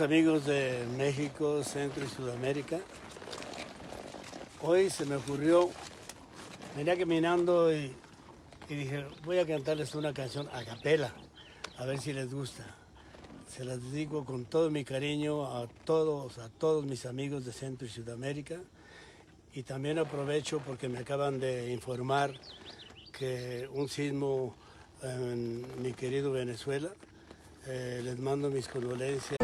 Amigos de México, Centro y Sudamérica. Hoy se me ocurrió, venía caminando y, y, dije, voy a cantarles una canción a capela, a ver si les gusta. Se las dedico con todo mi cariño a todos, a todos mis amigos de Centro y Sudamérica. Y también aprovecho porque me acaban de informar que un sismo en mi querido Venezuela. Eh, les mando mis condolencias.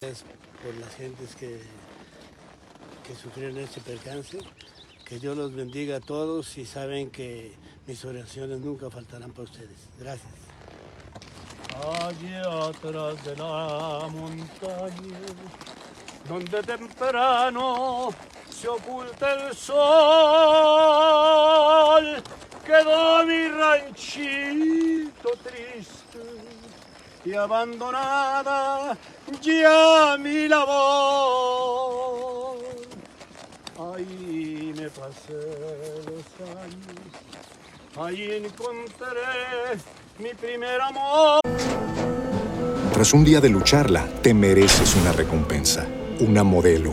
por las gentes que, que sufrieron este percance. Que Dios los bendiga a todos y saben que mis oraciones nunca faltarán para ustedes. Gracias. Allí atrás de la montaña, donde temprano se oculta el sol, quedó mi ranchito triste y abandonada ya mi labor. Ahí me pasé los años, ahí encontré mi primer amor. Tras un día de lucharla, te mereces una recompensa, una modelo,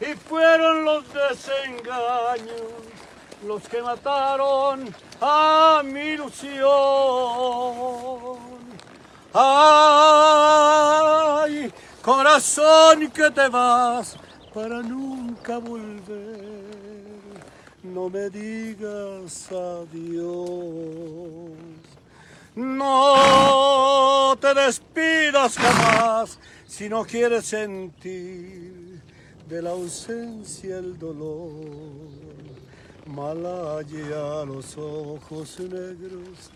Y fueron los desengaños los que mataron a mi ilusión. Ay, corazón que te vas para nunca volver. No me digas adiós. No te despidas jamás si no quieres sentir de la ausencia el dolor. Malaya los ojos negros.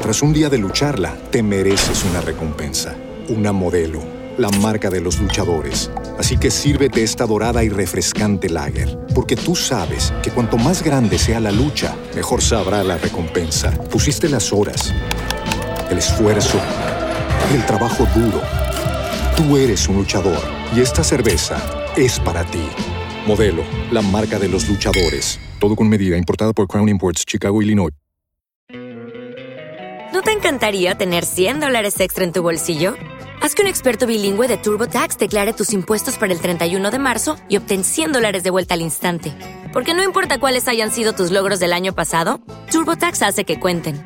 Tras un día de lucharla, te mereces una recompensa, una modelo, la marca de los luchadores. Así que sírvete esta dorada y refrescante lager, porque tú sabes que cuanto más grande sea la lucha, mejor sabrá la recompensa. Pusiste las horas, el esfuerzo, el trabajo duro. Tú eres un luchador y esta cerveza es para ti. Modelo, la marca de los luchadores. Todo con medida, importada por Crown Imports, Chicago, Illinois. ¿No te encantaría tener 100 dólares extra en tu bolsillo? Haz que un experto bilingüe de TurboTax declare tus impuestos para el 31 de marzo y obtén 100 dólares de vuelta al instante. Porque no importa cuáles hayan sido tus logros del año pasado, TurboTax hace que cuenten.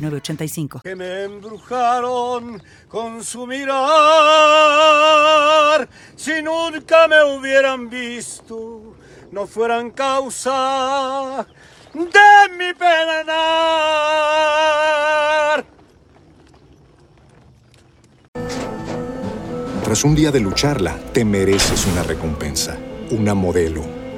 906985. que me embrujaron con su mirar. Si nunca me hubieran visto, no fueran causa de mi penar. Tras un día de lucharla, te mereces una recompensa, una modelo,